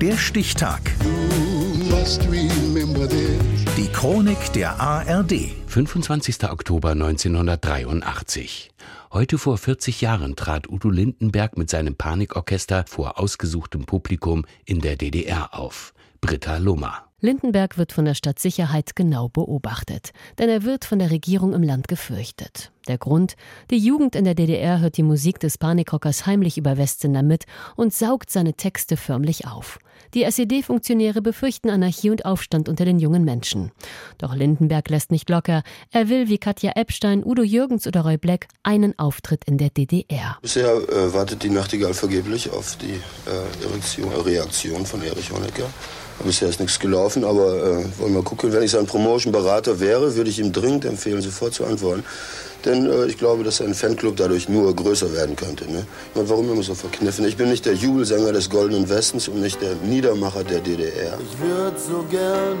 Der Stichtag. Die Chronik der ARD. 25. Oktober 1983. Heute vor 40 Jahren trat Udo Lindenberg mit seinem Panikorchester vor ausgesuchtem Publikum in der DDR auf. Britta Lohmer. Lindenberg wird von der Stadtsicherheit genau beobachtet, denn er wird von der Regierung im Land gefürchtet. Der Grund? Die Jugend in der DDR hört die Musik des Panikrockers heimlich über Westsender mit und saugt seine Texte förmlich auf. Die SED-Funktionäre befürchten Anarchie und Aufstand unter den jungen Menschen. Doch Lindenberg lässt nicht locker. Er will wie Katja Epstein, Udo Jürgens oder Roy Black einen Auftritt in der DDR. Bisher äh, wartet die Nachtigall vergeblich auf die äh, Reaktion von Erich Honecker. Bisher ist nichts gelaufen, aber äh, wollen wir gucken. Wenn ich sein Promotion-Berater wäre, würde ich ihm dringend empfehlen, sofort zu antworten. Denn äh, ich glaube, dass ein Fanclub dadurch nur größer werden könnte. Ne? Und warum immer so verkniffen? Ich bin nicht der Jubelsänger des Goldenen Westens und nicht der Niedermacher der DDR. Ich würde so gerne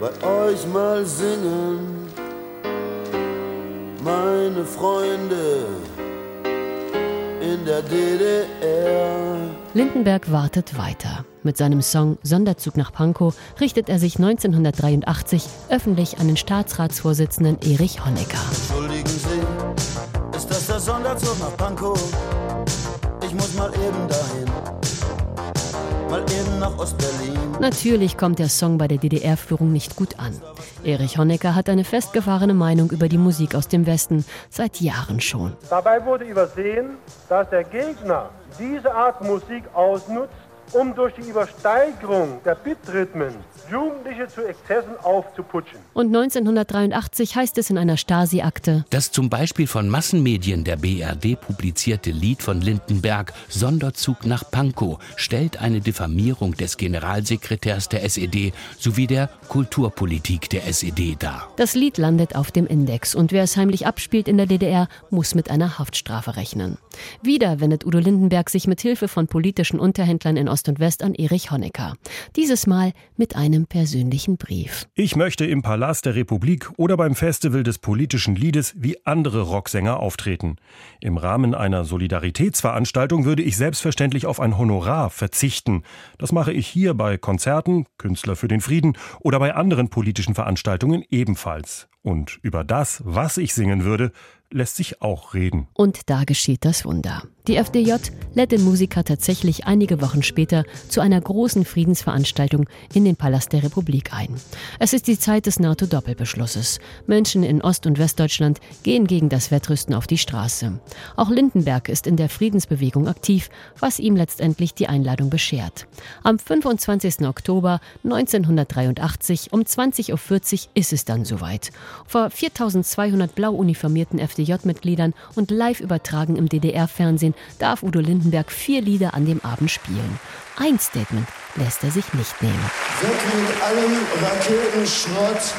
bei euch mal singen, meine Freunde in der DDR. Lindenberg wartet weiter. Mit seinem Song Sonderzug nach Pankow richtet er sich 1983 öffentlich an den Staatsratsvorsitzenden Erich Honecker. Entschuldigen Sie, ist das der Sonderzug nach Pankow? Ich muss mal eben dahin mal eben nach Ostberlin. Natürlich kommt der Song bei der DDR-Führung nicht gut an. Erich Honecker hat eine festgefahrene Meinung über die Musik aus dem Westen, seit Jahren schon. Dabei wurde übersehen, dass der Gegner diese Art Musik ausnutzt, um durch die Übersteigerung der Bitrhythmen Jugendliche zu Exzessen aufzuputschen. Und 1983 heißt es in einer Stasi-Akte, Das zum Beispiel von Massenmedien der BRD publizierte Lied von Lindenberg Sonderzug nach Pankow stellt eine Diffamierung des Generalsekretärs der SED sowie der Kulturpolitik der SED dar. Das Lied landet auf dem Index und wer es heimlich abspielt in der DDR, muss mit einer Haftstrafe rechnen. Wieder wendet Udo Lindenberg sich mit Hilfe von politischen Unterhändlern in Ost und West an Erich Honecker. Dieses Mal mit einem persönlichen Brief. Ich möchte im Palast der Republik oder beim Festival des politischen Liedes wie andere Rocksänger auftreten. Im Rahmen einer Solidaritätsveranstaltung würde ich selbstverständlich auf ein Honorar verzichten. Das mache ich hier bei Konzerten, Künstler für den Frieden oder bei anderen politischen Veranstaltungen ebenfalls. Und über das, was ich singen würde, lässt sich auch reden. Und da geschieht das Wunder. Die FDJ lädt den Musiker tatsächlich einige Wochen später zu einer großen Friedensveranstaltung in den Palast der Republik ein. Es ist die Zeit des NATO-Doppelbeschlusses. Menschen in Ost- und Westdeutschland gehen gegen das Wettrüsten auf die Straße. Auch Lindenberg ist in der Friedensbewegung aktiv, was ihm letztendlich die Einladung beschert. Am 25. Oktober 1983 um 20.40 Uhr ist es dann soweit. Vor 4200 blau uniformierten FDJ-Mitgliedern und live übertragen im DDR-Fernsehen darf Udo Lindenberg vier Lieder an dem Abend spielen. Ein Statement lässt er sich nicht nehmen. Weg mit allem Raketenschrott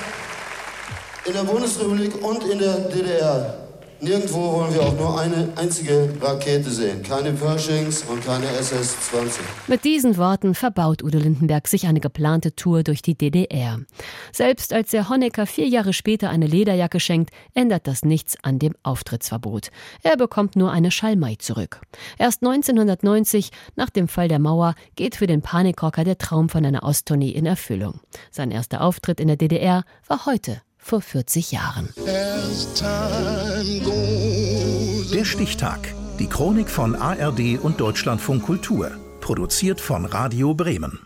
in der Bundesrepublik und in der DDR. Nirgendwo wollen wir auch nur eine einzige Rakete sehen. Keine Pershings und keine SS-20. Mit diesen Worten verbaut Udo Lindenberg sich eine geplante Tour durch die DDR. Selbst als er Honecker vier Jahre später eine Lederjacke schenkt, ändert das nichts an dem Auftrittsverbot. Er bekommt nur eine Schalmei zurück. Erst 1990, nach dem Fall der Mauer, geht für den Panikrocker der Traum von einer Osttournee in Erfüllung. Sein erster Auftritt in der DDR war heute vor 40 Jahren. Der Stichtag. Die Chronik von ARD und Deutschlandfunk Kultur. Produziert von Radio Bremen.